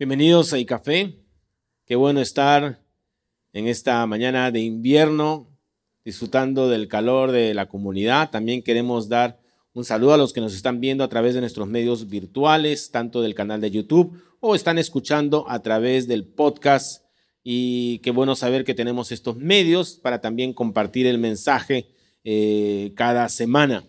Bienvenidos a iCafé. Qué bueno estar en esta mañana de invierno, disfrutando del calor de la comunidad. También queremos dar un saludo a los que nos están viendo a través de nuestros medios virtuales, tanto del canal de YouTube o están escuchando a través del podcast. Y qué bueno saber que tenemos estos medios para también compartir el mensaje eh, cada semana.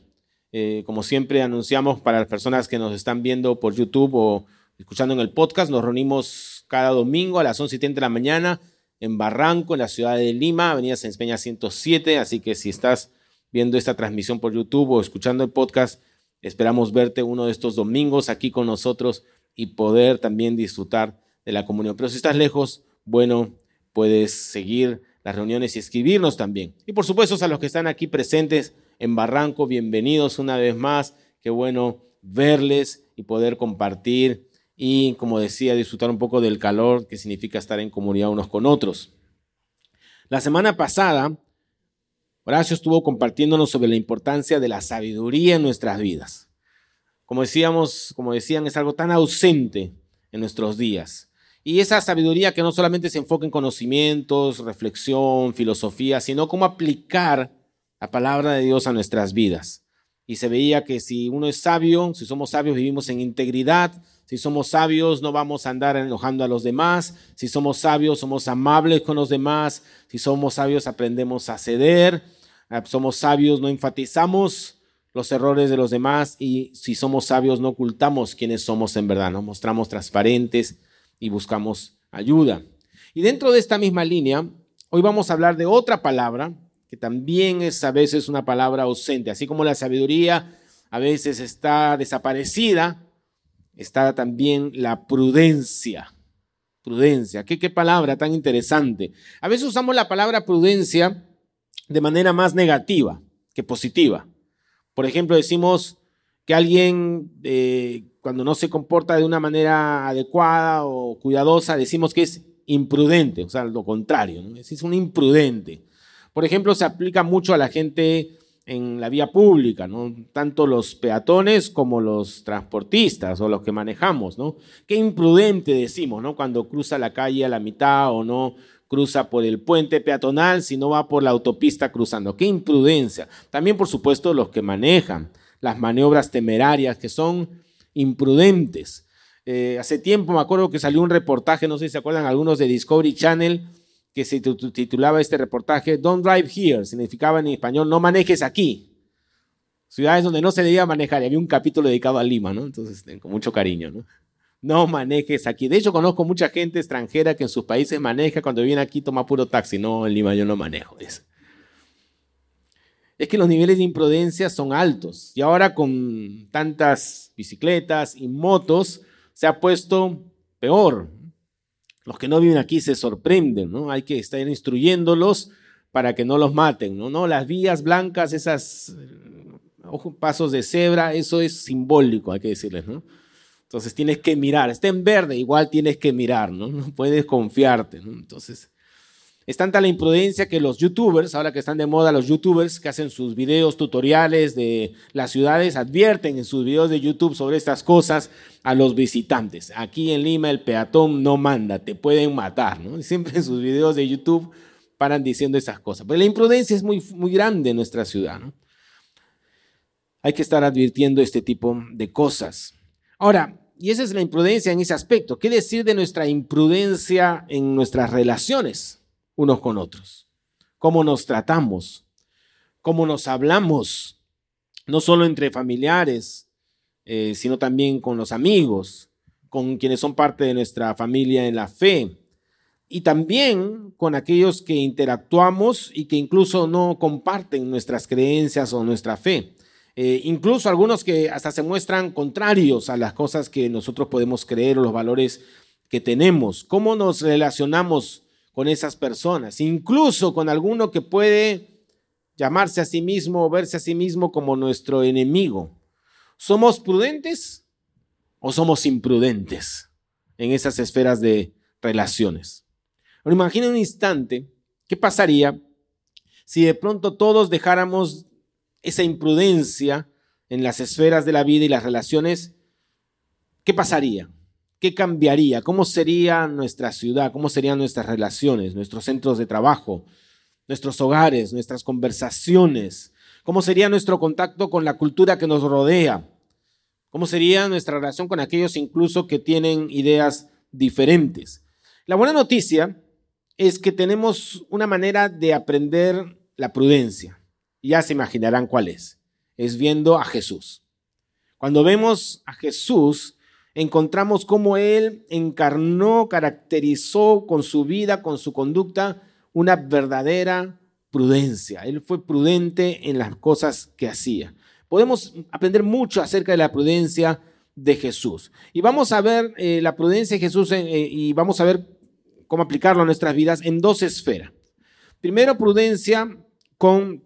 Eh, como siempre anunciamos para las personas que nos están viendo por YouTube o escuchando en el podcast. Nos reunimos cada domingo a las 11 y 30 de la mañana en Barranco, en la ciudad de Lima, Avenida Peña 107. Así que si estás viendo esta transmisión por YouTube o escuchando el podcast, esperamos verte uno de estos domingos aquí con nosotros y poder también disfrutar de la comunión. Pero si estás lejos, bueno, puedes seguir las reuniones y escribirnos también. Y por supuesto a los que están aquí presentes en Barranco, bienvenidos una vez más. Qué bueno verles y poder compartir y, como decía, disfrutar un poco del calor que significa estar en comunidad unos con otros. La semana pasada, Horacio estuvo compartiéndonos sobre la importancia de la sabiduría en nuestras vidas. Como decíamos, como decían, es algo tan ausente en nuestros días. Y esa sabiduría que no solamente se enfoca en conocimientos, reflexión, filosofía, sino cómo aplicar la palabra de Dios a nuestras vidas. Y se veía que si uno es sabio, si somos sabios, vivimos en integridad, si somos sabios, no vamos a andar enojando a los demás. Si somos sabios, somos amables con los demás. Si somos sabios, aprendemos a ceder. Ah, somos sabios, no enfatizamos los errores de los demás. Y si somos sabios, no ocultamos quiénes somos en verdad. Nos mostramos transparentes y buscamos ayuda. Y dentro de esta misma línea, hoy vamos a hablar de otra palabra que también es a veces una palabra ausente. Así como la sabiduría a veces está desaparecida, está también la prudencia. Prudencia, ¿Qué, qué palabra tan interesante. A veces usamos la palabra prudencia de manera más negativa que positiva. Por ejemplo, decimos que alguien eh, cuando no se comporta de una manera adecuada o cuidadosa, decimos que es imprudente, o sea, lo contrario, es un imprudente. Por ejemplo, se aplica mucho a la gente en la vía pública, ¿no? Tanto los peatones como los transportistas o los que manejamos, ¿no? Qué imprudente decimos, ¿no? Cuando cruza la calle a la mitad o no cruza por el puente peatonal, si no va por la autopista cruzando. Qué imprudencia. También, por supuesto, los que manejan las maniobras temerarias que son imprudentes. Eh, hace tiempo me acuerdo que salió un reportaje, no sé si se acuerdan algunos de Discovery Channel, que se titulaba este reportaje Don't Drive Here, significaba en español no manejes aquí. Ciudades donde no se debía manejar, y había un capítulo dedicado a Lima, ¿no? Entonces, con mucho cariño, ¿no? No manejes aquí. De hecho, conozco mucha gente extranjera que en sus países maneja, cuando viene aquí toma puro taxi. No, en Lima yo no manejo. Es, es que los niveles de imprudencia son altos. Y ahora con tantas bicicletas y motos, se ha puesto peor los que no viven aquí se sorprenden, ¿no? Hay que estar instruyéndolos para que no los maten, ¿no? ¿No? Las vías blancas, esas eh, pasos de cebra, eso es simbólico, hay que decirles, ¿no? Entonces tienes que mirar, está en verde, igual tienes que mirar, ¿no? No puedes confiarte, ¿no? Entonces, es tanta la imprudencia que los youtubers, ahora que están de moda los youtubers que hacen sus videos tutoriales de las ciudades, advierten en sus videos de YouTube sobre estas cosas a los visitantes. Aquí en Lima el peatón no manda, te pueden matar, ¿no? siempre en sus videos de YouTube paran diciendo esas cosas. Pero la imprudencia es muy, muy grande en nuestra ciudad, ¿no? Hay que estar advirtiendo este tipo de cosas. Ahora, y esa es la imprudencia en ese aspecto. ¿Qué decir de nuestra imprudencia en nuestras relaciones? Unos con otros, cómo nos tratamos, cómo nos hablamos, no solo entre familiares, eh, sino también con los amigos, con quienes son parte de nuestra familia en la fe, y también con aquellos que interactuamos y que incluso no comparten nuestras creencias o nuestra fe. Eh, incluso algunos que hasta se muestran contrarios a las cosas que nosotros podemos creer o los valores que tenemos. ¿Cómo nos relacionamos con esas personas, incluso con alguno que puede llamarse a sí mismo o verse a sí mismo como nuestro enemigo. ¿Somos prudentes o somos imprudentes en esas esferas de relaciones? Imagina un instante, ¿qué pasaría si de pronto todos dejáramos esa imprudencia en las esferas de la vida y las relaciones? ¿Qué pasaría? ¿Qué cambiaría? ¿Cómo sería nuestra ciudad? ¿Cómo serían nuestras relaciones, nuestros centros de trabajo, nuestros hogares, nuestras conversaciones? ¿Cómo sería nuestro contacto con la cultura que nos rodea? ¿Cómo sería nuestra relación con aquellos incluso que tienen ideas diferentes? La buena noticia es que tenemos una manera de aprender la prudencia. Ya se imaginarán cuál es. Es viendo a Jesús. Cuando vemos a Jesús, encontramos cómo Él encarnó, caracterizó con su vida, con su conducta, una verdadera prudencia. Él fue prudente en las cosas que hacía. Podemos aprender mucho acerca de la prudencia de Jesús. Y vamos a ver eh, la prudencia de Jesús eh, y vamos a ver cómo aplicarlo a nuestras vidas en dos esferas. Primero, prudencia con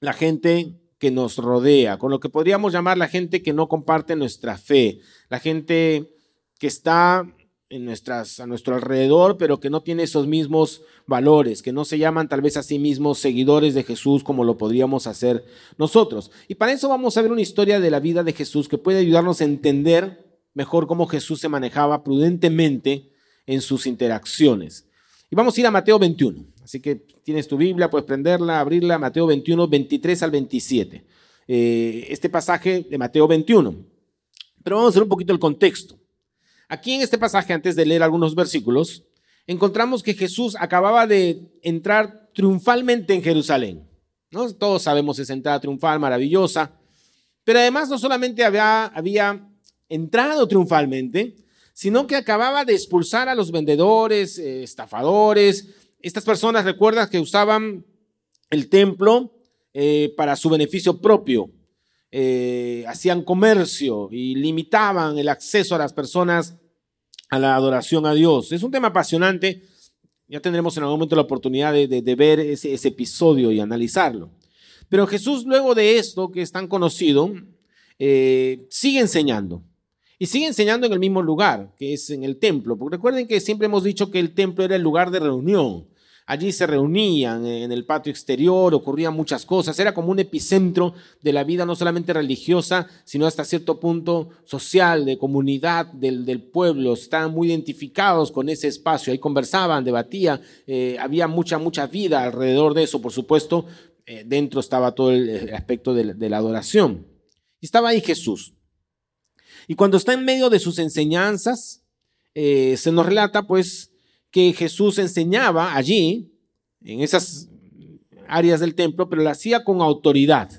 la gente que nos rodea, con lo que podríamos llamar la gente que no comparte nuestra fe, la gente que está en nuestras, a nuestro alrededor, pero que no tiene esos mismos valores, que no se llaman tal vez a sí mismos seguidores de Jesús como lo podríamos hacer nosotros. Y para eso vamos a ver una historia de la vida de Jesús que puede ayudarnos a entender mejor cómo Jesús se manejaba prudentemente en sus interacciones. Y vamos a ir a Mateo 21. Así que tienes tu Biblia, puedes prenderla, abrirla, Mateo 21, 23 al 27. Eh, este pasaje de Mateo 21. Pero vamos a ver un poquito el contexto. Aquí en este pasaje, antes de leer algunos versículos, encontramos que Jesús acababa de entrar triunfalmente en Jerusalén. Todos sabemos esa entrada triunfal maravillosa, pero además no solamente había, había entrado triunfalmente, sino que acababa de expulsar a los vendedores, eh, estafadores, estas personas, recuerdas que usaban el templo eh, para su beneficio propio, eh, hacían comercio y limitaban el acceso a las personas a la adoración a Dios. Es un tema apasionante, ya tendremos en algún momento la oportunidad de, ver ese, episodio y analizarlo. Pero Jesús, luego de esto, que es tan conocido, eh, sigue enseñando. Y sigue enseñando en el mismo lugar, que es en el templo. Recuerden que siempre hemos dicho que el templo era el lugar de reunión. Allí se reunían en el patio exterior, ocurrían muchas cosas, era como un epicentro de la vida no solamente religiosa, sino hasta cierto punto social, de comunidad del, pueblo. Estaban muy identificados con ese espacio, ahí conversaban, debatían, eh, había mucha, mucha vida alrededor de eso, por supuesto, eh, dentro estaba todo el, aspecto de, la adoración. Estaba ahí Jesús. Y cuando está en medio de sus enseñanzas, eh, se nos relata pues que Jesús enseñaba allí, en esas áreas del templo, pero lo hacía con autoridad.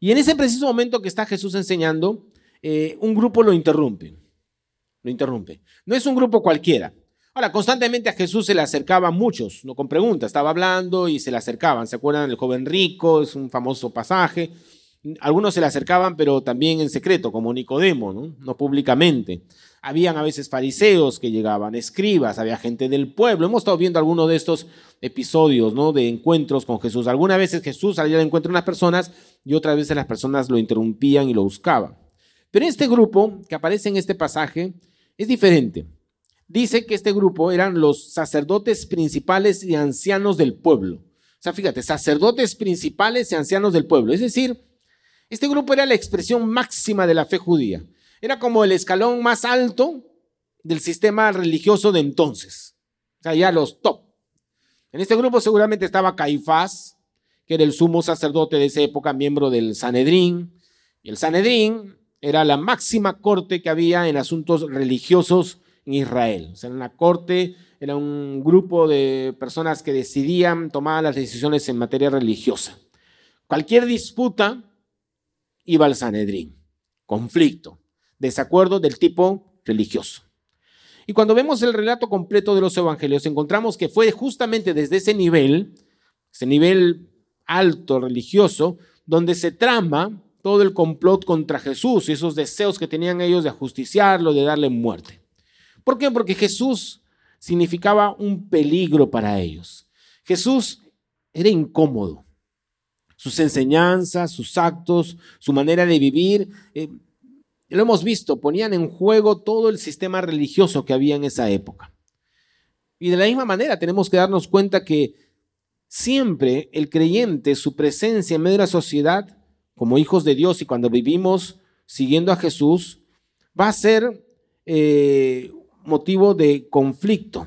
Y en ese preciso momento que está Jesús enseñando, eh, un grupo lo interrumpe. Lo interrumpe. No es un grupo cualquiera. Ahora, constantemente a Jesús se le acercaban muchos, no con preguntas, estaba hablando y se le acercaban. ¿Se acuerdan del joven rico? Es un famoso pasaje. Algunos se le acercaban, pero también en secreto, como Nicodemo, no, públicamente. Habían a veces fariseos que llegaban, escribas, había gente del pueblo. Hemos estado viendo algunos de estos episodios, ¿no? De encuentros con Jesús. Algunas veces Jesús salía de encuentro a unas personas y otras veces las personas lo interrumpían y lo buscaban. Pero este grupo que aparece en este pasaje es diferente. Dice que este grupo eran los sacerdotes principales y ancianos del pueblo. O sea, fíjate, sacerdotes principales y ancianos del pueblo. Es decir, este grupo era la expresión máxima de la fe judía. Era como el escalón más alto del sistema religioso de entonces. O sea, ya los top. En este grupo seguramente estaba Caifás, que era el sumo sacerdote de esa época, miembro del Sanedrín. Y el Sanedrín era la máxima corte que había en asuntos religiosos en Israel. O sea, era una corte, era un grupo de personas que decidían tomar las decisiones en materia religiosa. Cualquier disputa iba al Sanedrín, conflicto desacuerdo del tipo religioso. Y cuando vemos el relato completo de los evangelios, encontramos que fue justamente desde ese nivel, ese nivel alto religioso, donde se trama todo el complot contra Jesús y esos deseos que tenían ellos de ajusticiarlo, de darle muerte. ¿Por qué? Porque Jesús significaba un peligro para ellos. Jesús era incómodo. Sus enseñanzas, sus actos, su manera de vivir, eh, lo hemos visto, ponían en juego todo el sistema religioso que había en esa época. Y de la misma manera tenemos que darnos cuenta que siempre el creyente, su presencia en medio de la sociedad, como hijos de Dios y cuando vivimos siguiendo a Jesús, va a ser eh, motivo de conflicto.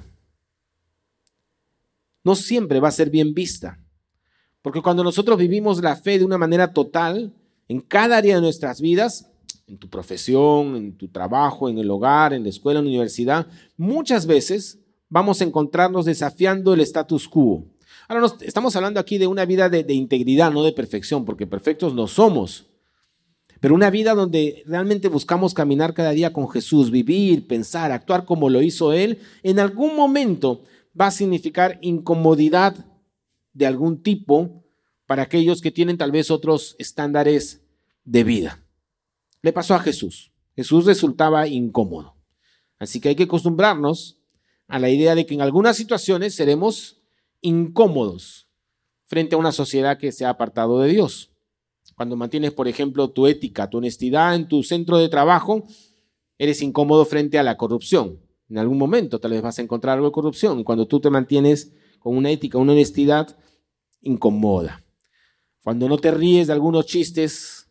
No siempre va a ser bien vista. Porque cuando nosotros vivimos la fe de una manera total, en cada área de nuestras vidas, en tu profesión, en tu trabajo, en el hogar, en la escuela, en la universidad, muchas veces vamos a encontrarnos desafiando el status quo. Ahora, estamos hablando aquí de una vida de, de integridad, no de perfección, porque perfectos no somos. Pero una vida donde realmente buscamos caminar cada día con Jesús, vivir, pensar, actuar como lo hizo Él, en algún momento va a significar incomodidad de algún tipo para aquellos que tienen tal vez otros estándares de vida. Le pasó a Jesús. Jesús resultaba incómodo. Así que hay que acostumbrarnos a la idea de que en algunas situaciones seremos incómodos frente a una sociedad que se ha apartado de Dios. Cuando mantienes, por ejemplo, tu ética, tu honestidad en tu centro de trabajo, eres incómodo frente a la corrupción. En algún momento tal vez vas a encontrar algo de corrupción. Cuando tú te mantienes con una ética, una honestidad, incomoda. Cuando no te ríes de algunos chistes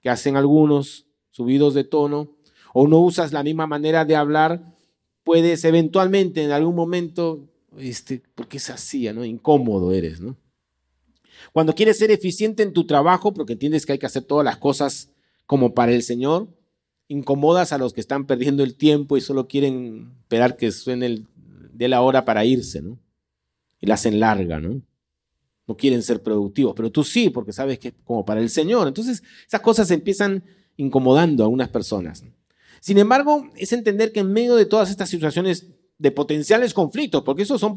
que hacen algunos, subidos de tono, o no usas la misma manera de hablar, puedes eventualmente en algún momento, este, porque es así, ¿no? Incómodo eres, ¿no? Cuando quieres ser eficiente en tu trabajo, porque entiendes que hay que hacer todas las cosas como para el Señor, incomodas a los que están perdiendo el tiempo y solo quieren esperar que suene el, de la hora para irse, ¿no? Y la hacen larga, ¿no? Quieren ser productivos, pero tú sí, porque sabes que es como para el Señor. Entonces, esas cosas empiezan incomodando a unas personas. Sin embargo, es entender que en medio de todas estas situaciones de potenciales conflictos, porque eso son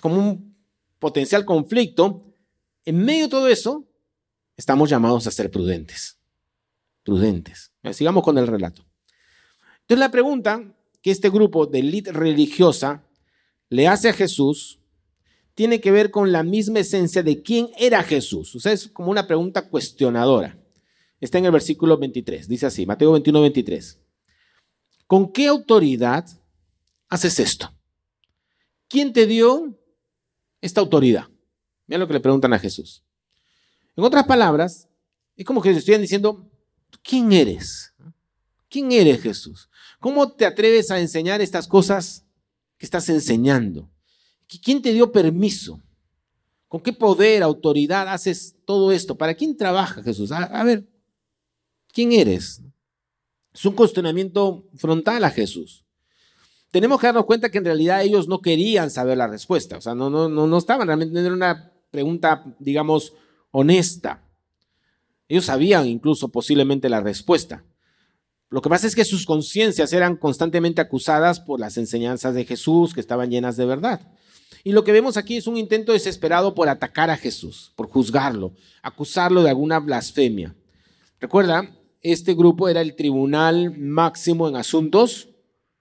como un potencial conflicto, en medio de todo eso, estamos llamados a ser prudentes. Prudentes. Sigamos con el relato. Entonces la pregunta que este grupo de élite religiosa le hace a Jesús tiene que ver con la misma esencia de quién era Jesús. O sea, es como una pregunta cuestionadora. Está en el versículo 23. Dice así, Mateo 21, 23. ¿Con qué autoridad haces esto? ¿Quién te dio esta autoridad? Mira lo que le preguntan a Jesús. En otras palabras, es como que estuvieran diciendo, ¿quién eres? ¿Quién eres Jesús? ¿Cómo te atreves a enseñar estas cosas que estás enseñando? ¿Quién te dio permiso? ¿Con qué poder, autoridad haces todo esto? ¿Para quién trabaja Jesús? A, ver, ¿quién eres? Es un cuestionamiento frontal a Jesús. Tenemos que darnos cuenta que en realidad ellos no querían saber la respuesta, o sea, no, no, no, no estaban realmente en una pregunta, digamos, honesta. Ellos sabían incluso posiblemente la respuesta. Lo que pasa es que sus conciencias eran constantemente acusadas por las enseñanzas de Jesús que estaban llenas de verdad. Y lo que vemos aquí es un intento desesperado por atacar a Jesús, por juzgarlo, acusarlo de alguna blasfemia. Recuerda, este grupo era el tribunal máximo en asuntos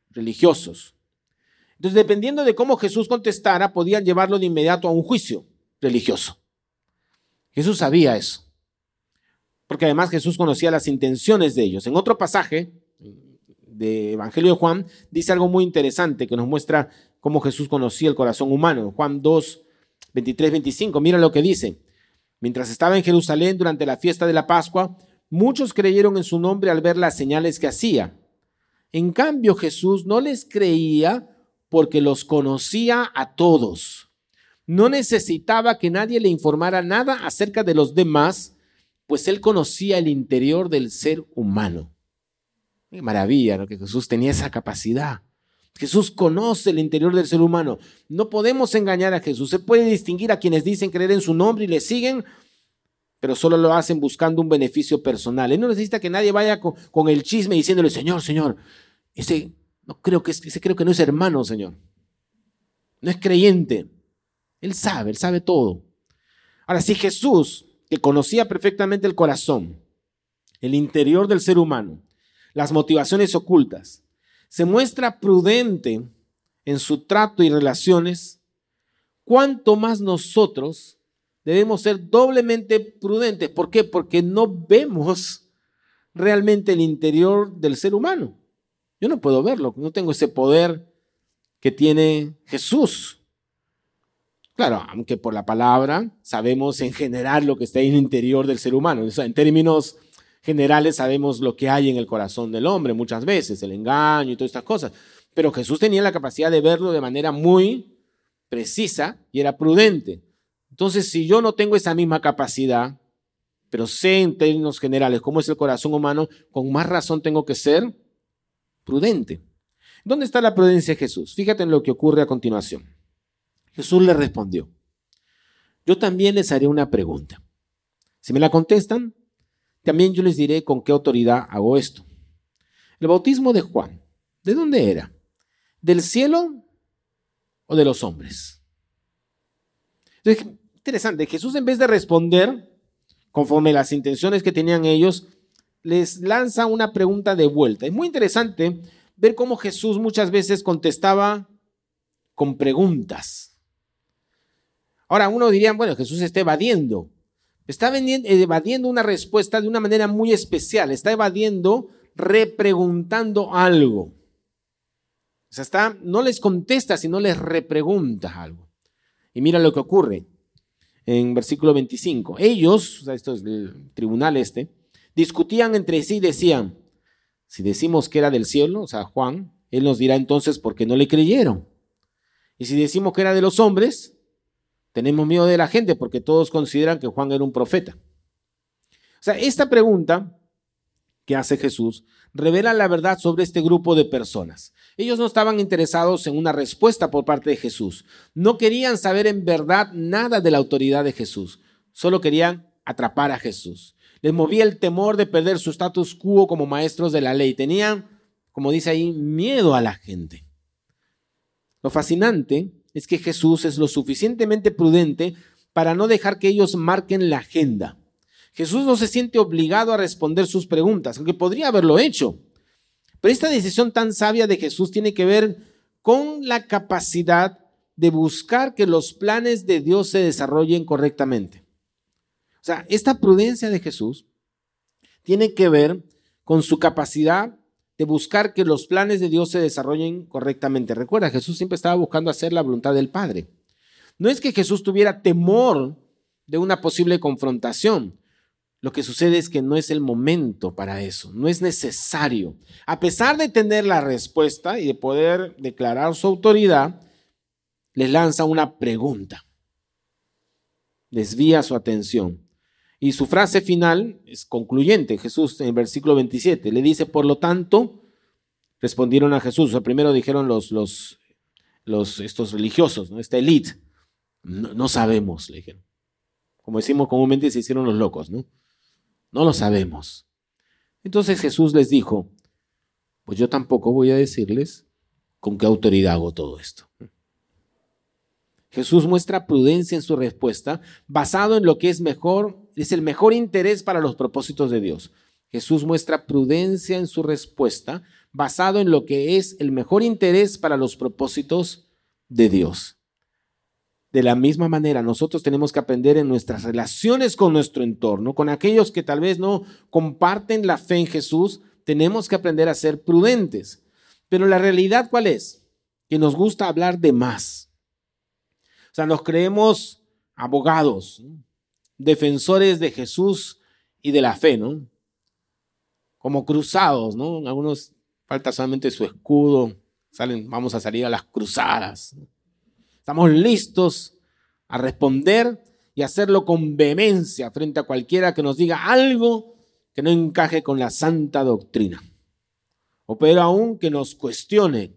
religiosos. Entonces, dependiendo de cómo Jesús contestara, podían llevarlo de inmediato a un juicio religioso. Jesús sabía eso, porque además Jesús conocía las intenciones de ellos. En otro pasaje de Evangelio de Juan dice algo muy interesante que nos muestra cómo Jesús conocía el corazón humano. Juan 2, 23, 25, mira lo que dice. Mientras estaba en Jerusalén durante la fiesta de la Pascua, muchos creyeron en su nombre al ver las señales que hacía. En cambio, Jesús no les creía porque los conocía a todos no necesitaba que nadie le informara nada acerca de los demás, pues él conocía el interior del ser humano. Qué maravilla, ¿no? Que Jesús tenía esa capacidad. Jesús conoce el interior del ser humano. No podemos engañar a Jesús. Se puede distinguir a quienes dicen creer en su nombre y le siguen, pero solo lo hacen buscando un beneficio personal. Él no necesita que nadie vaya con, el chisme diciéndole, Señor, Señor, ese no creo que ese creo que no es hermano, Señor. No es creyente. Él sabe, Él sabe todo. Ahora, si Jesús, que conocía perfectamente el corazón, el interior del ser humano, las motivaciones ocultas, se muestra prudente en su trato y relaciones, ¿cuánto más nosotros debemos ser doblemente prudentes? ¿Por qué? Porque no vemos realmente el interior del ser humano. Yo no puedo verlo, no tengo ese poder que tiene Jesús. Claro, aunque por la palabra sabemos en general lo que está en el interior del ser humano. en términos generales sabemos lo que hay en el corazón del hombre muchas veces, el engaño y todas estas cosas. Pero Jesús tenía la capacidad de verlo de manera muy precisa y era prudente. Entonces, si yo no tengo esa misma capacidad, pero sé en términos generales cómo es el corazón humano, con más razón tengo que ser prudente. ¿Dónde está la prudencia de Jesús? Fíjate en lo que ocurre a continuación. Jesús le respondió, yo también les haré una pregunta. Si me la contestan, también yo les diré con qué autoridad hago esto. El bautismo de Juan, ¿de dónde era? ¿Del cielo o de los hombres? Entonces, interesante, Jesús en vez de responder conforme las intenciones que tenían ellos, les lanza una pregunta de vuelta. Es muy interesante ver cómo Jesús muchas veces contestaba con preguntas. Ahora, uno diría, bueno, Jesús está evadiendo. Está evadiendo una respuesta de una manera muy especial. Está evadiendo repreguntando algo. O sea, está, no les contesta, sino les repregunta algo. Y mira lo que ocurre en versículo 25. Ellos, o sea, esto es el tribunal este, discutían entre sí y decían, si decimos que era del cielo, o sea, Juan, él nos dirá entonces por qué no le creyeron. Y si decimos que era de los hombres, tenemos miedo de la gente porque todos consideran que Juan era un profeta. O sea, esta pregunta que hace Jesús revela la verdad sobre este grupo de personas. Ellos no estaban interesados en una respuesta por parte de Jesús. No querían saber en verdad nada de la autoridad de Jesús. Solo querían atrapar a Jesús. Les movía el temor de perder su status quo como maestros de la ley. Tenían, como dice ahí, miedo a la gente. Lo fascinante es que Jesús es lo suficientemente prudente para no dejar que ellos marquen la agenda. Jesús no se siente obligado a responder sus preguntas, aunque podría haberlo hecho. Pero esta decisión tan sabia de Jesús tiene que ver con la capacidad de buscar que los planes de Dios se desarrollen correctamente. O sea, esta prudencia de Jesús tiene que ver con su capacidad de buscar que los planes de Dios se desarrollen correctamente. Recuerda, Jesús siempre estaba buscando hacer la voluntad del Padre. No es que Jesús tuviera temor de una posible confrontación. Lo que sucede es que no es el momento para eso, no es necesario. A pesar de tener la respuesta y de poder declarar su autoridad, les lanza una pregunta. Desvía su atención. Y su frase final es concluyente. Jesús en el versículo 27 le dice, por lo tanto, respondieron a Jesús. Primero dijeron los, estos religiosos, ¿no? esta élite. No, no, sabemos, le dijeron. Como decimos comúnmente, se hicieron los locos, ¿no? No lo sabemos. Entonces Jesús les dijo, pues yo tampoco voy a decirles con qué autoridad hago todo esto. Jesús muestra prudencia en su respuesta, basado en lo que es mejor, es el mejor interés para los propósitos de Dios. Jesús muestra prudencia en su respuesta, basado en lo que es el mejor interés para los propósitos de Dios. De la misma manera, nosotros tenemos que aprender en nuestras relaciones con nuestro entorno, con aquellos que tal vez no comparten la fe en Jesús, tenemos que aprender a ser prudentes. Pero la realidad, ¿cuál es? Que nos gusta hablar de más. O sea, nos creemos abogados, defensores de Jesús y de la fe, ¿no? Como cruzados, ¿no? Algunos falta solamente su escudo, salen, vamos a salir a las cruzadas. Estamos listos a responder y hacerlo con vehemencia frente a cualquiera que nos diga algo que no encaje con la santa doctrina. O pero aún que nos cuestione.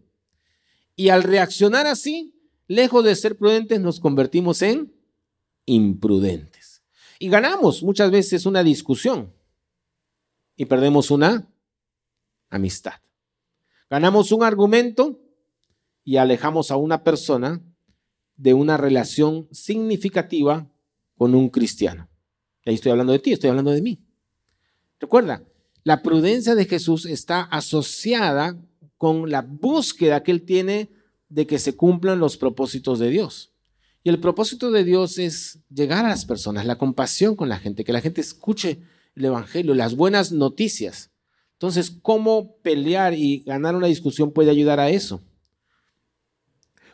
Y al reaccionar así, lejos de ser prudentes, nos convertimos en imprudentes. Y ganamos muchas veces una discusión y perdemos una amistad. Ganamos un argumento y alejamos a una persona de una relación significativa con un cristiano. ahí estoy hablando de ti, estoy hablando de mí. Recuerda, la prudencia de Jesús está asociada con la búsqueda que él tiene de que se cumplan los propósitos de Dios. Y el propósito de Dios es llegar a las personas, la compasión con la gente, que la gente escuche el Evangelio, las buenas noticias. Entonces, ¿cómo pelear y ganar una discusión puede ayudar a eso?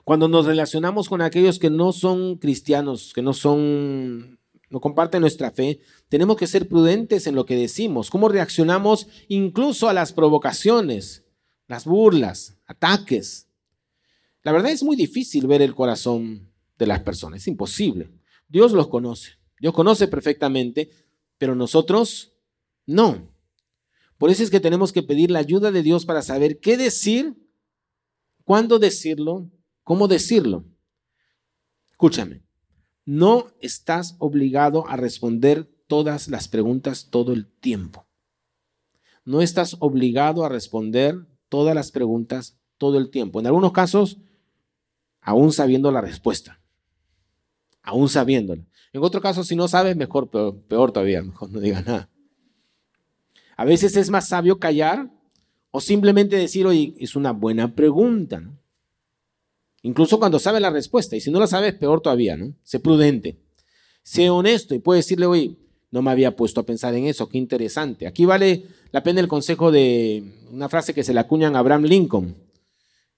Cuando nos relacionamos con aquellos que no son cristianos, que no son no comparten nuestra fe, tenemos que ser prudentes en lo que decimos, cómo reaccionamos incluso a las provocaciones, las burlas, ataques. La verdad es muy difícil ver el corazón de las personas, es imposible. Dios los conoce, Dios conoce perfectamente, pero nosotros no. Por eso es que tenemos que pedir la ayuda de Dios para saber qué decir, cuándo decirlo, cómo decirlo. Escúchame, no estás obligado a responder todas las preguntas todo el tiempo. No estás obligado a responder todas las preguntas todo el tiempo. En algunos casos, aún sabiendo la respuesta. Aún sabiéndola. En otro caso, si no sabes, mejor, peor, todavía, mejor no digas nada. A veces es más sabio callar o simplemente decir, oye, es una buena pregunta. ¿no? Incluso cuando sabe la respuesta. Y si no la sabes, peor todavía, ¿no? Sé prudente. Sé honesto y puede decirle, oye, no me había puesto a pensar en eso, qué interesante. Aquí vale la pena el consejo de una frase que se le acuñan a Abraham Lincoln,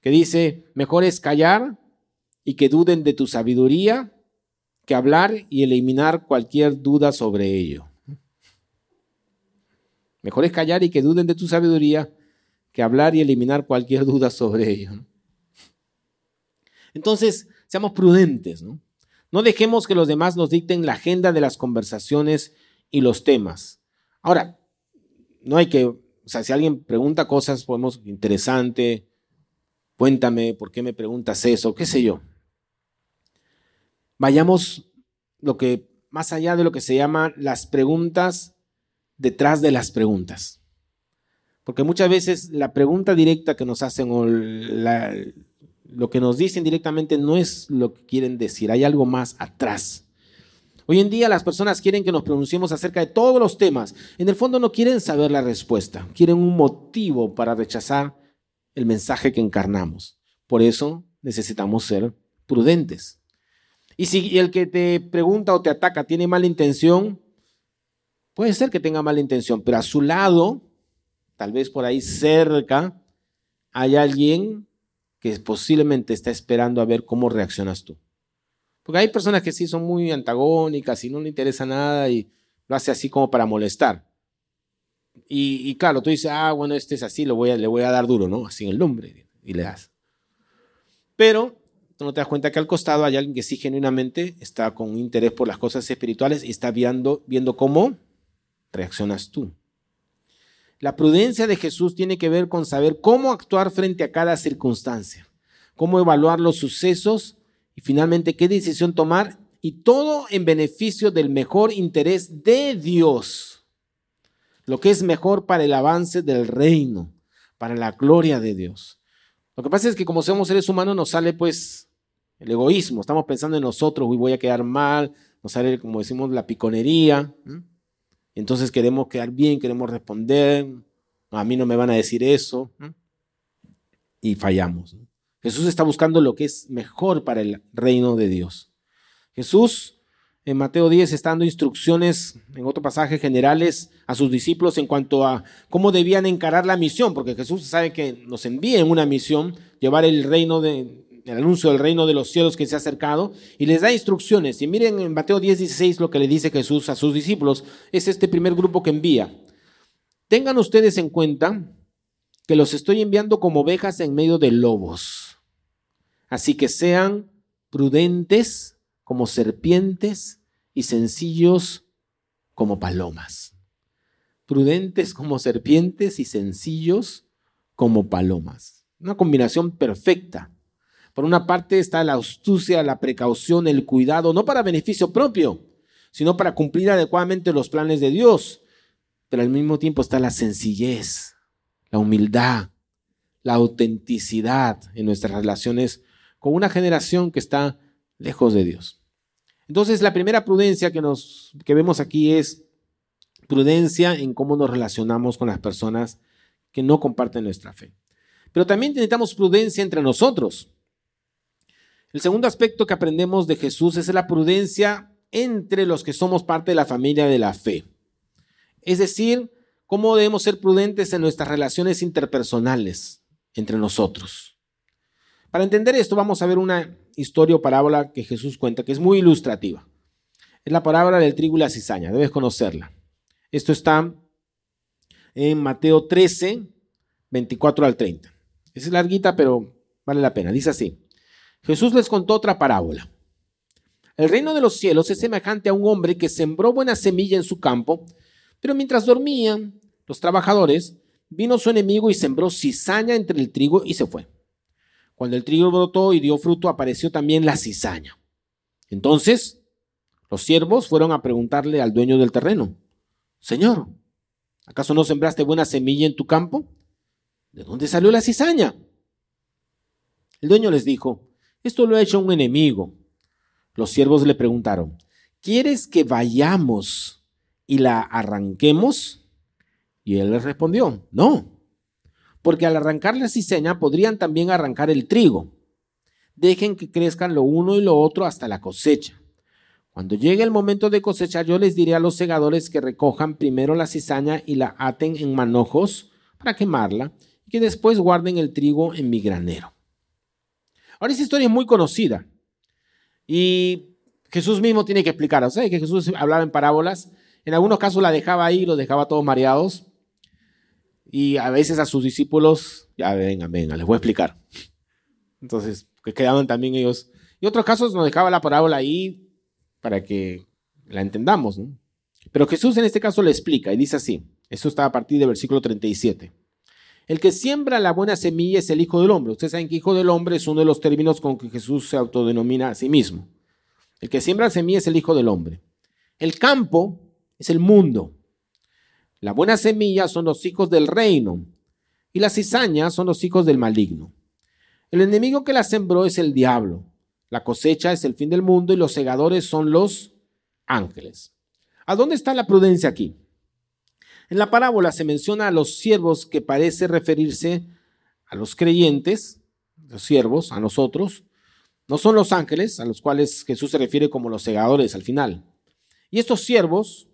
que dice, mejor es callar y que duden de tu sabiduría que hablar y eliminar cualquier duda sobre ello. Mejor es callar y que duden de tu sabiduría que hablar y eliminar cualquier duda sobre ello. Entonces, seamos prudentes, ¿no? No dejemos que los demás nos dicten la agenda de las conversaciones y los temas. Ahora, no hay que, o sea, si alguien pregunta cosas, podemos, interesante, cuéntame, ¿por qué me preguntas eso? ¿Qué sé yo? Vayamos lo que, más allá de lo que se llama las preguntas detrás de las preguntas. Porque muchas veces la pregunta directa que nos hacen o lo que nos dicen directamente no es lo que quieren decir, hay algo más atrás. Hoy en día las personas quieren que nos pronunciemos acerca de todos los temas. En el fondo no quieren saber la respuesta, quieren un motivo para rechazar el mensaje que encarnamos. Por eso necesitamos ser prudentes. Y si el que te pregunta o te ataca tiene mala intención, puede ser que tenga mala intención, pero a su lado, tal vez por ahí cerca, hay alguien que posiblemente está esperando a ver cómo reaccionas tú. Porque hay personas que sí son muy antagónicas y no le interesa nada y lo hace así como para molestar. Y, claro, tú dices, ah, bueno, este es así, le voy a dar duro, ¿no? Así en el nombre, y le das. Pero no te das cuenta que al costado hay alguien que sí genuinamente está con interés por las cosas espirituales y está viendo, viendo cómo reaccionas tú. La prudencia de Jesús tiene que ver con saber cómo actuar frente a cada circunstancia, cómo evaluar los sucesos y finalmente qué decisión tomar y todo en beneficio del mejor interés de Dios, lo que es mejor para el avance del reino, para la gloria de Dios. Lo que pasa es que como somos seres humanos nos sale pues el egoísmo, estamos pensando en nosotros, uy, voy a quedar mal, nos sale como decimos la piconería. Entonces queremos quedar bien, queremos responder, a mí no me van a decir eso, y fallamos. Jesús está buscando lo que es mejor para el reino de Dios. Jesús en Mateo 10 está dando instrucciones, en otro pasaje generales, a sus discípulos en cuanto a cómo debían encarar la misión, porque Jesús sabe que nos envía en una misión, llevar el reino de, el anuncio del reino de los cielos que se ha acercado, y les da instrucciones. Y miren en Mateo 10, 16 lo que le dice Jesús a sus discípulos. Es este primer grupo que envía. Tengan ustedes en cuenta que los estoy enviando como ovejas en medio de lobos. Así que sean prudentes como serpientes y sencillos como palomas. Prudentes como serpientes y sencillos como palomas. Una combinación perfecta. Por una parte está la astucia, la precaución, el cuidado, no para beneficio propio, sino para cumplir adecuadamente los planes de Dios. Pero al mismo tiempo está la sencillez, la humildad, la autenticidad en nuestras relaciones con una generación que está lejos de Dios. Entonces, la primera prudencia que, nos, que vemos aquí es prudencia en cómo nos relacionamos con las personas que no comparten nuestra fe. Pero también necesitamos prudencia entre nosotros. El segundo aspecto que aprendemos de Jesús es la prudencia entre los que somos parte de la familia de la fe. Es decir, cómo debemos ser prudentes en nuestras relaciones interpersonales entre nosotros. Para entender esto, vamos a ver una historia o parábola que Jesús cuenta que es muy ilustrativa. Es la palabra del trigo la cizaña, debes conocerla. Esto está en Mateo 13, 24 al 30. Es larguita, pero vale la pena. Dice así. Jesús les contó otra parábola. El reino de los cielos es semejante a un hombre que sembró buena semilla en su campo, pero mientras dormían los trabajadores, vino su enemigo y sembró cizaña entre el trigo y se fue. Cuando el trigo brotó y dio fruto, apareció también la cizaña. Entonces, los siervos fueron a preguntarle al dueño del terreno, Señor, ¿acaso no sembraste buena semilla en tu campo? ¿De dónde salió la cizaña? El dueño les dijo, esto lo ha hecho un enemigo. Los siervos le preguntaron, ¿quieres que vayamos y la arranquemos? Y él les respondió, no, porque al arrancar la cizaña podrían también arrancar el trigo. Dejen que crezcan lo uno y lo otro hasta la cosecha. Cuando llegue el momento de cosechar, yo les diré a los segadores que recojan primero la cizaña y la aten en manojos para quemarla, y que después guarden el trigo en mi granero. Ahora, esa historia es muy conocida. Y Jesús mismo tiene que explicar. O sea, que Jesús hablaba en parábolas. En algunos casos la dejaba ahí, los dejaba todos mareados. Y a veces a sus discípulos, ya venga, venga, les voy a explicar. Entonces, que quedaban también ellos. Y otros casos nos dejaba la parábola ahí para que la entendamos. Pero Jesús en este caso le explica y dice así. Esto está a partir del versículo 37. El que siembra la buena semilla es el Hijo del Hombre. Ustedes saben que Hijo del Hombre es uno de los términos con que Jesús se autodenomina a sí mismo. El que siembra la semilla es el Hijo del Hombre. El campo es el mundo. La buena semilla son los hijos del reino y las cizañas son los hijos del maligno. El enemigo que la sembró es el diablo. La cosecha es el fin del mundo y los segadores son los ángeles. ¿A dónde está la prudencia aquí? En la parábola se menciona a los siervos que parece referirse a los creyentes, los siervos, a nosotros. No son los ángeles, a los cuales Jesús se refiere como los segadores al final. Y estos siervos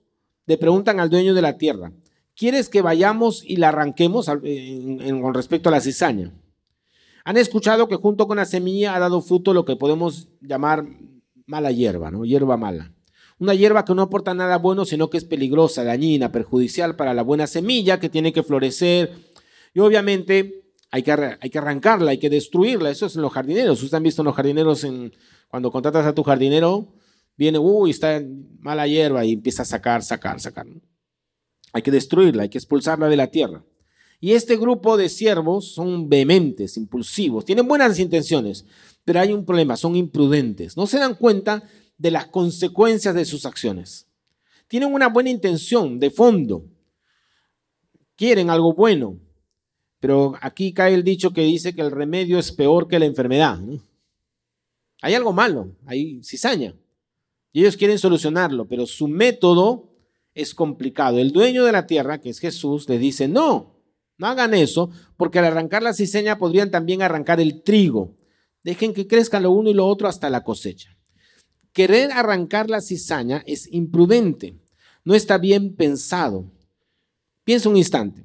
le preguntan al dueño de la tierra, ¿quieres que vayamos y la arranquemos con respecto a la cizaña? Han escuchado que junto con la semilla ha dado fruto lo que podemos llamar mala hierba, ¿no? Hierba mala. Una hierba que no aporta nada bueno, sino que es peligrosa, dañina, perjudicial para la buena semilla que tiene que florecer. Y obviamente hay que, hay que arrancarla, hay que destruirla. Eso es en los jardineros. Ustedes han visto en los jardineros, en, cuando contratas a tu jardinero, viene, uy, está mala hierba y empieza a sacar, sacar, sacar. Hay que destruirla, hay que expulsarla de la tierra. Y este grupo de siervos son vehementes, impulsivos, tienen buenas intenciones, pero hay un problema, son imprudentes. No se dan cuenta de las consecuencias de sus acciones. Tienen una buena intención de fondo. Quieren algo bueno. Pero aquí cae el dicho que dice que el remedio es peor que la enfermedad. Hay algo malo, hay cizaña. Y ellos quieren solucionarlo, pero su método es complicado. El dueño de la tierra, que es Jesús, le dice, no, no hagan eso, porque al arrancar la cizaña podrían también arrancar el trigo. Dejen que crezca lo uno y lo otro hasta la cosecha. Querer arrancar la cizaña es imprudente, no está bien pensado. Piensa un instante.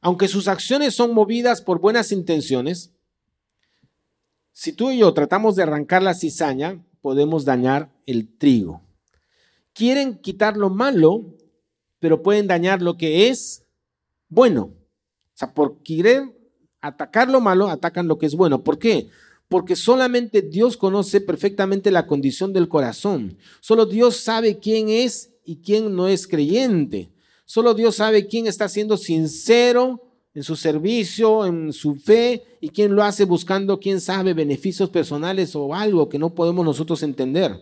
Aunque sus acciones son movidas por buenas intenciones, si tú y yo tratamos de arrancar la cizaña, podemos dañar el trigo. Quieren quitar lo malo, pero pueden dañar lo que es bueno. O sea, por querer atacar lo malo, atacan lo que es bueno. ¿Por qué? Porque solamente Dios conoce perfectamente la condición del corazón. Solo Dios sabe quién es y quién no es creyente. Solo Dios sabe quién está siendo sincero en su servicio, en su fe, y quién lo hace buscando, quién sabe, beneficios personales o algo que no podemos nosotros entender.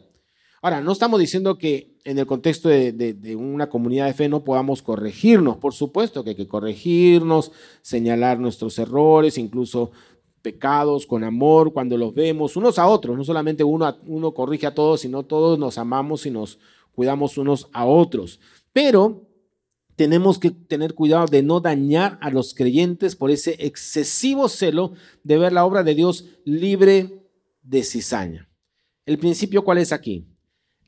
Ahora, no estamos diciendo que en el contexto de, una comunidad de fe no podamos corregirnos, por supuesto que hay que corregirnos, señalar nuestros errores, incluso pecados con amor cuando los vemos unos a otros, no solamente uno, uno corrige a todos, sino todos nos amamos y nos cuidamos unos a otros. Pero tenemos que tener cuidado de no dañar a los creyentes por ese excesivo celo de ver la obra de Dios libre de cizaña. El principio cuál es aquí?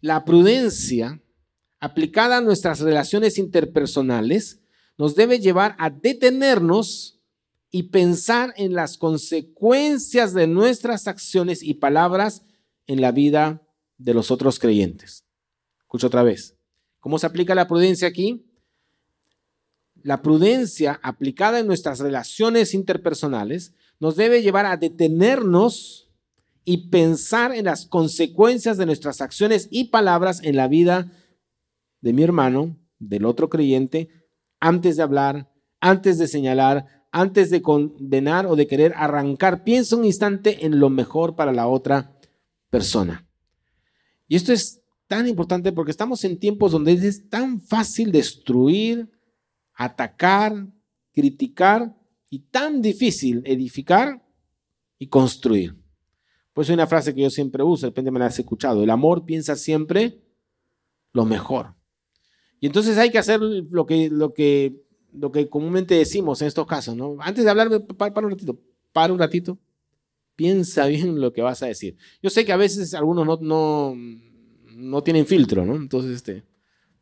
La prudencia aplicada a nuestras relaciones interpersonales nos debe llevar a detenernos y pensar en las consecuencias de nuestras acciones y palabras en la vida de los otros creyentes. Escucho otra vez. ¿Cómo se aplica la prudencia aquí? La prudencia aplicada en nuestras relaciones interpersonales nos debe llevar a detenernos y pensar en las consecuencias de nuestras acciones y palabras en la vida de mi hermano, del otro creyente, antes de hablar, antes de señalar, antes de condenar o de querer arrancar. Piensa un instante en lo mejor para la otra persona. Y esto es tan importante porque estamos en tiempos donde es tan fácil destruir, atacar, criticar y tan difícil edificar y construir. Pues hay una frase que yo siempre uso, depende me la has escuchado, el amor piensa siempre lo mejor. Y entonces hay que hacer lo que, lo que, lo que comúnmente decimos en estos casos, ¿no? Antes de hablar, para, un ratito, para un ratito, piensa bien lo que vas a decir. Yo sé que a veces algunos no, no, no tienen filtro, ¿no? Entonces, este,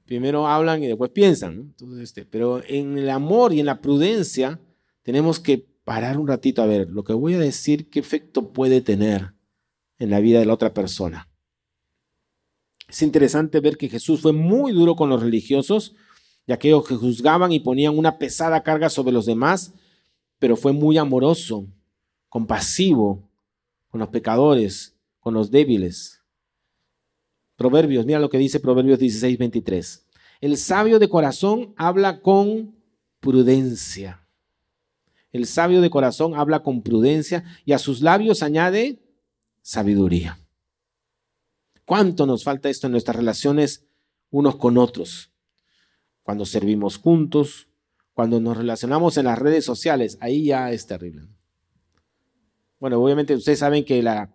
primero hablan y después piensan, ¿no? Entonces, este, pero en el amor y en la prudencia tenemos que parar un ratito a ver lo que voy a decir, qué efecto puede tener en la vida de la otra persona. Es interesante ver que Jesús fue muy duro con los religiosos y aquellos que juzgaban y ponían una pesada carga sobre los demás, pero fue muy amoroso, compasivo con los pecadores, con los débiles. Proverbios, mira lo que dice Proverbios 16, 23. El sabio de corazón habla con prudencia. El sabio de corazón habla con prudencia y a sus labios añade sabiduría. ¿Cuánto nos falta esto en nuestras relaciones unos con otros? Cuando servimos juntos, cuando nos relacionamos en las redes sociales, ahí ya es terrible. Bueno, obviamente ustedes saben que la,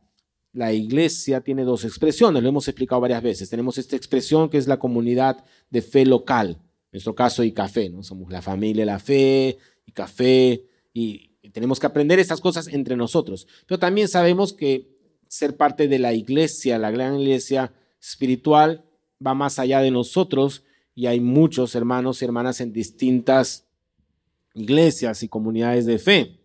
la iglesia tiene dos expresiones, lo hemos explicado varias veces. Tenemos esta expresión que es la comunidad de fe local, en nuestro caso y café, ¿no? Somos la familia la fe y café y tenemos que aprender estas cosas entre nosotros. Pero también sabemos que ser parte de la iglesia, la gran iglesia espiritual, va más allá de nosotros y hay muchos hermanos y hermanas en distintas iglesias y comunidades de fe.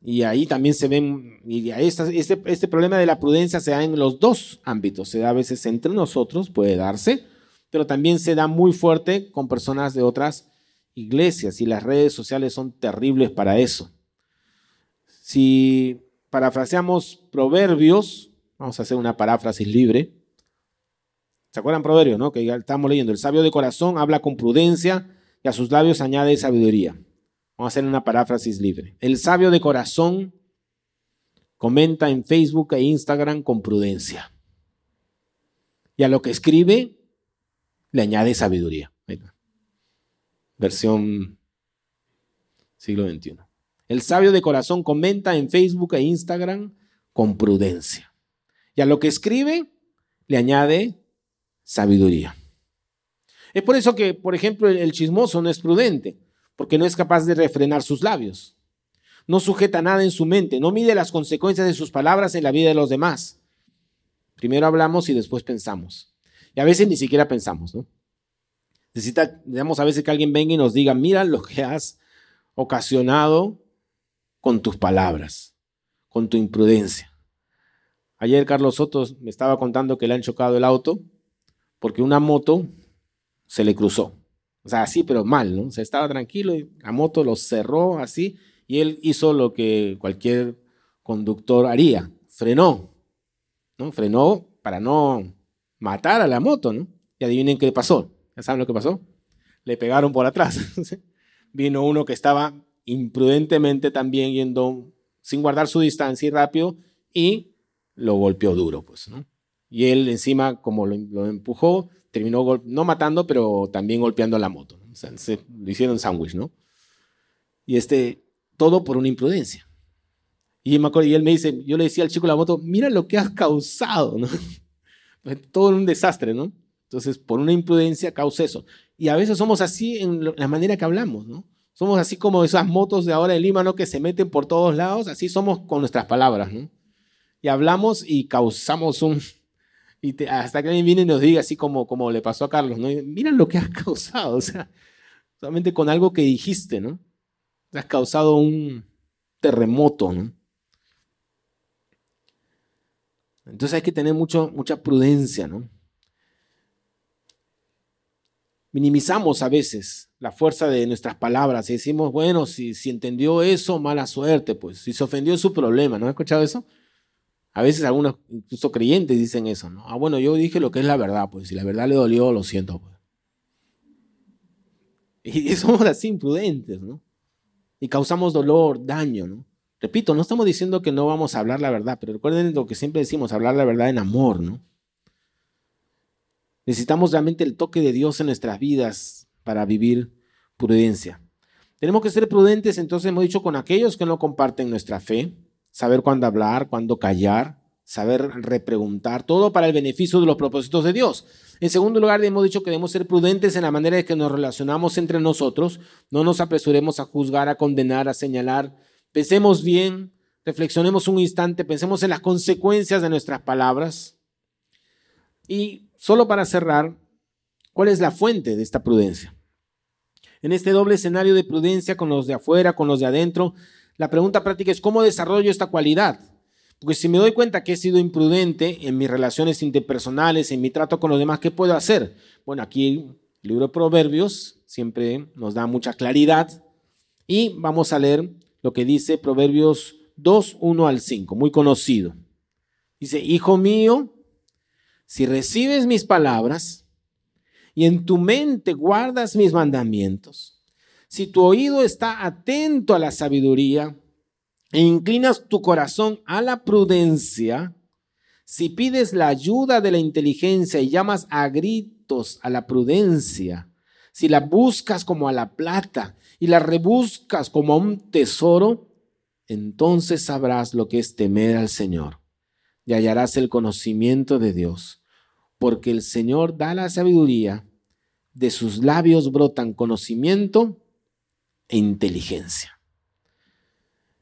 Y ahí también se ven, y este, este problema de la prudencia se da en los dos ámbitos. Se da a veces entre nosotros, puede darse, pero también se da muy fuerte con personas de otras iglesias y las redes sociales son terribles para eso. Si parafraseamos proverbios, vamos a hacer una paráfrasis libre. ¿Se acuerdan proverbios, no? Que ya estamos leyendo. El sabio de corazón habla con prudencia y a sus labios añade sabiduría. Vamos a hacer una paráfrasis libre. El sabio de corazón comenta en Facebook e Instagram con prudencia. Y a lo que escribe le añade sabiduría. Versión siglo XXI. El sabio de corazón comenta en Facebook e Instagram con prudencia. Y a lo que escribe le añade sabiduría. Es por eso que, por ejemplo, el chismoso no es prudente porque no es capaz de refrenar sus labios. No sujeta nada en su mente, no mide las consecuencias de sus palabras en la vida de los demás. Primero hablamos y después pensamos. Y a veces ni siquiera pensamos, ¿no? Necesitamos a veces que alguien venga y nos diga, mira lo que has ocasionado con tus palabras, con tu imprudencia. Ayer Carlos Soto me estaba contando que le han chocado el auto porque una moto se le cruzó. O sea, así, pero mal, ¿no? O sea, estaba tranquilo y la moto lo cerró así y él hizo lo que cualquier conductor haría, frenó, ¿no? Frenó para no matar a la moto, ¿no? Y adivinen qué pasó. ¿Ya saben lo que pasó? Le pegaron por atrás. Vino uno que estaba imprudentemente también yendo sin guardar su distancia y rápido y lo golpeó duro, pues, ¿no? Y él encima, como lo empujó, terminó no matando, pero también golpeando la moto. O sea, se, lo hicieron sándwich, ¿no? Y este, todo por una imprudencia. Y, me acuerdo, y él me dice, yo le decía al chico de la moto, mira lo que has causado, ¿no? todo un desastre, ¿no? Entonces, por una imprudencia causa eso. Y a veces somos así en la manera que hablamos, ¿no? Somos así como esas motos de ahora de Lima, ¿no? Que se meten por todos lados, así somos con nuestras palabras, ¿no? Y hablamos y causamos un, y hasta que alguien viene y nos diga, así como, como le pasó a Carlos, ¿no? Mira lo que has causado, o sea, solamente con algo que dijiste, ¿no? Has causado un terremoto, ¿no? Entonces hay que tener mucho, mucha prudencia, ¿no? minimizamos a veces la fuerza de nuestras palabras y decimos, bueno, si, si entendió eso, mala suerte, pues, si se ofendió es su problema, ¿no has escuchado eso? A veces algunos, incluso creyentes, dicen eso, ¿no? Ah, bueno, yo dije lo que es la verdad, pues, si la verdad le dolió, lo siento, pues. Y somos así imprudentes, ¿no? Y causamos dolor, daño, ¿no? Repito, no estamos diciendo que no vamos a hablar la verdad, pero recuerden lo que siempre decimos, hablar la verdad en amor, ¿no? Necesitamos realmente el toque de Dios en nuestras vidas para vivir prudencia. Tenemos que ser prudentes, entonces hemos dicho, con aquellos que no comparten nuestra fe, saber cuándo hablar, cuándo callar, saber repreguntar, todo para el beneficio de los propósitos de Dios. En segundo lugar, hemos dicho que debemos ser prudentes en la manera en que nos relacionamos entre nosotros, no nos apresuremos a juzgar, a condenar, a señalar, pensemos bien, reflexionemos un instante, pensemos en las consecuencias de nuestras palabras. Y Solo para cerrar, ¿cuál es la fuente de esta prudencia? En este doble escenario de prudencia con los de afuera, con los de adentro, la pregunta práctica es ¿cómo desarrollo esta cualidad? Porque si me doy cuenta que he sido imprudente en mis relaciones interpersonales, en mi trato con los demás, ¿qué puedo hacer? Bueno, aquí el libro de Proverbios siempre nos da mucha claridad y vamos a leer lo que dice Proverbios 2, 1 al 5, muy conocido. Dice, Hijo mío, si recibes mis palabras y en tu mente guardas mis mandamientos, si tu oído está atento a la sabiduría e inclinas tu corazón a la prudencia, si pides la ayuda de la inteligencia y llamas a gritos a la prudencia, si la buscas como a la plata y la rebuscas como a un tesoro, entonces sabrás lo que es temer al Señor y hallarás el conocimiento de Dios, porque el Señor da la sabiduría, de sus labios brotan conocimiento e inteligencia.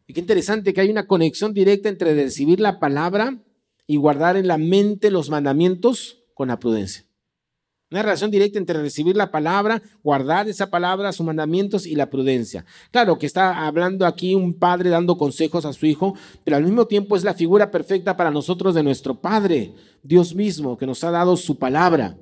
Y qué interesante que hay una conexión directa entre recibir la palabra y guardar en la mente los mandamientos con la prudencia. Una relación directa entre recibir la palabra, guardar esa palabra, sus mandamientos y la prudencia. Claro que está hablando aquí un padre dando consejos a su hijo, pero al mismo tiempo es la figura perfecta para nosotros de nuestro Padre, Dios mismo, que nos ha dado su palabra.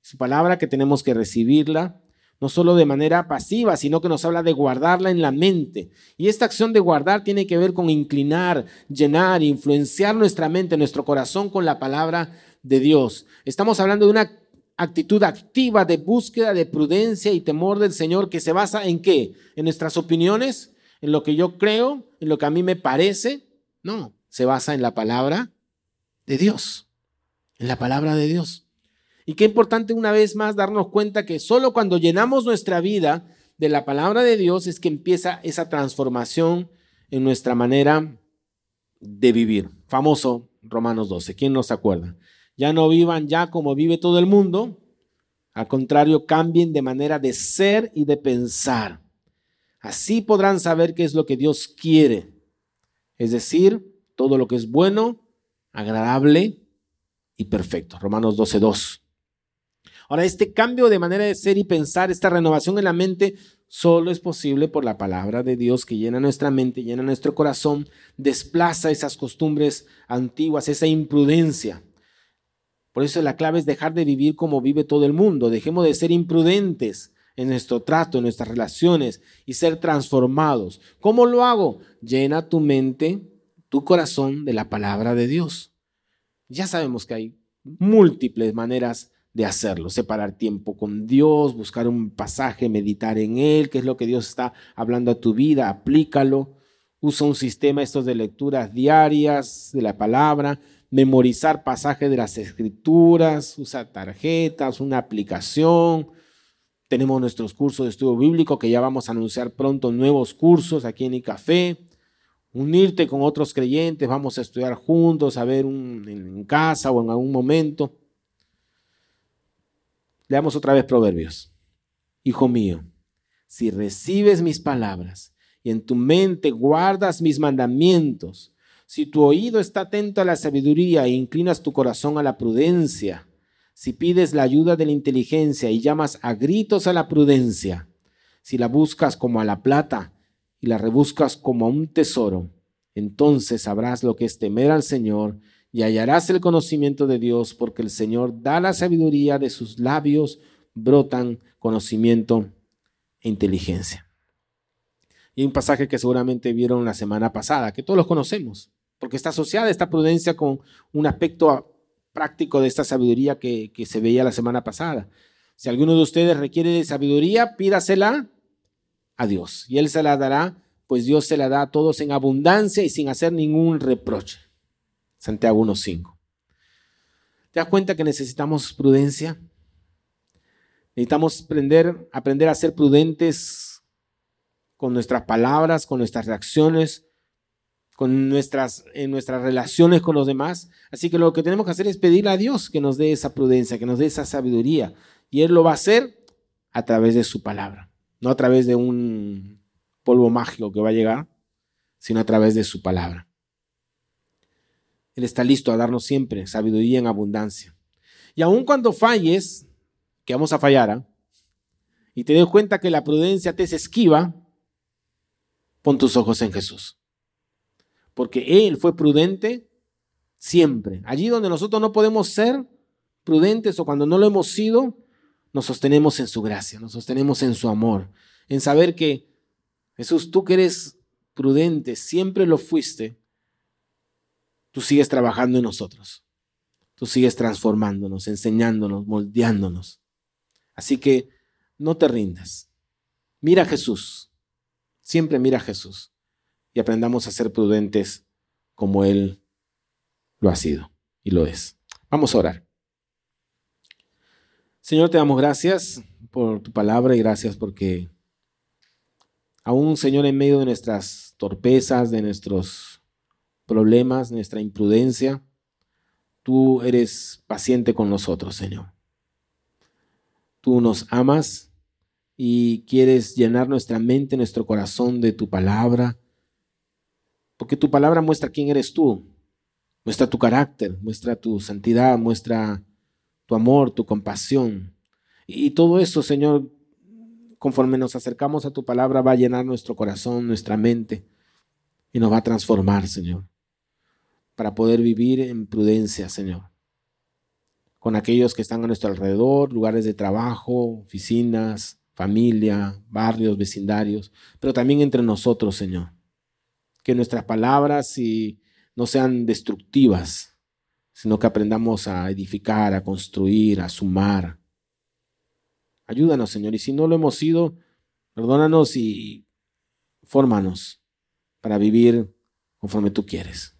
Su palabra que tenemos que recibirla, no solo de manera pasiva, sino que nos habla de guardarla en la mente. Y esta acción de guardar tiene que ver con inclinar, llenar, influenciar nuestra mente, nuestro corazón con la palabra de Dios. Estamos hablando de una actitud activa de búsqueda de prudencia y temor del Señor que se basa en qué? En nuestras opiniones, en lo que yo creo, en lo que a mí me parece. No, se basa en la palabra de Dios, en la palabra de Dios. Y qué importante una vez más darnos cuenta que solo cuando llenamos nuestra vida de la palabra de Dios es que empieza esa transformación en nuestra manera de vivir. Famoso Romanos 12, ¿quién nos acuerda? Ya no vivan ya como vive todo el mundo. Al contrario, cambien de manera de ser y de pensar. Así podrán saber qué es lo que Dios quiere. Es decir, todo lo que es bueno, agradable y perfecto. Romanos 12.2. Ahora, este cambio de manera de ser y pensar, esta renovación en la mente, solo es posible por la palabra de Dios que llena nuestra mente, llena nuestro corazón, desplaza esas costumbres antiguas, esa imprudencia. Por eso la clave es dejar de vivir como vive todo el mundo. Dejemos de ser imprudentes en nuestro trato, en nuestras relaciones y ser transformados. ¿Cómo lo hago? Llena tu mente, tu corazón de la palabra de Dios. Ya sabemos que hay múltiples maneras de hacerlo. Separar tiempo con Dios, buscar un pasaje, meditar en él, qué es lo que Dios está hablando a tu vida, aplícalo. Usa un sistema estos de lecturas diarias de la palabra memorizar pasajes de las escrituras, usa tarjetas, una aplicación. Tenemos nuestros cursos de estudio bíblico que ya vamos a anunciar pronto nuevos cursos aquí en ICAFE. Unirte con otros creyentes, vamos a estudiar juntos, a ver en casa o en algún momento. Leamos otra vez Proverbios. Hijo mío, si recibes mis palabras y en tu mente guardas mis mandamientos, si tu oído está atento a la sabiduría e inclinas tu corazón a la prudencia, si pides la ayuda de la inteligencia y llamas a gritos a la prudencia, si la buscas como a la plata y la rebuscas como a un tesoro, entonces sabrás lo que es temer al Señor y hallarás el conocimiento de Dios, porque el Señor da la sabiduría de sus labios, brotan conocimiento e inteligencia. Y un pasaje que seguramente vieron la semana pasada, que todos los conocemos, porque está asociada esta prudencia con un aspecto práctico de esta sabiduría que, que se veía la semana pasada. Si alguno de ustedes requiere de sabiduría, pídasela a Dios y Él se la dará, pues Dios se la da a todos en abundancia y sin hacer ningún reproche. Santiago 1.5. ¿Te das cuenta que necesitamos prudencia? Necesitamos aprender, aprender a ser prudentes con nuestras palabras, con nuestras reacciones, con nuestras, en nuestras relaciones con los demás. Así que lo que tenemos que hacer es pedirle a Dios que nos dé esa prudencia, que nos dé esa sabiduría. Y Él lo va a hacer a través de su palabra, no a través de un polvo mágico que va a llegar, sino a través de su palabra. Él está listo a darnos siempre sabiduría en abundancia. Y aun cuando falles, que vamos a fallar, ¿ah? y te des cuenta que la prudencia te es esquiva, pon tus ojos en Jesús. Porque Él fue prudente siempre. Allí donde nosotros no podemos ser prudentes o cuando no lo hemos sido, nos sostenemos en su gracia, nos sostenemos en su amor, en saber que Jesús, tú que eres prudente, siempre lo fuiste, tú sigues trabajando en nosotros. Tú sigues transformándonos, enseñándonos, moldeándonos. Así que no te rindas. Mira a Jesús. Siempre mira a Jesús. Y aprendamos a ser prudentes como Él lo ha sido y lo es. Vamos a orar. Señor, te damos gracias por tu palabra y gracias porque aún, Señor, en medio de nuestras torpezas, de nuestros problemas, nuestra imprudencia, tú eres paciente con nosotros, Señor. Tú nos amas y quieres llenar nuestra mente, nuestro corazón de tu palabra, porque tu palabra muestra quién eres tú, muestra tu carácter, muestra tu santidad, muestra tu amor, tu compasión. Y todo eso, Señor, conforme nos acercamos a tu palabra, va a llenar nuestro corazón, nuestra mente y nos va a transformar, Señor para poder vivir en prudencia, Señor, con aquellos que están a nuestro alrededor, lugares de trabajo, oficinas, familia, barrios, vecindarios, pero también entre nosotros, Señor. Que nuestras palabras no sean destructivas, sino que aprendamos a edificar, a construir, a sumar. Ayúdanos, Señor, y si no lo hemos sido, perdónanos y fórmanos para vivir conforme tú quieres.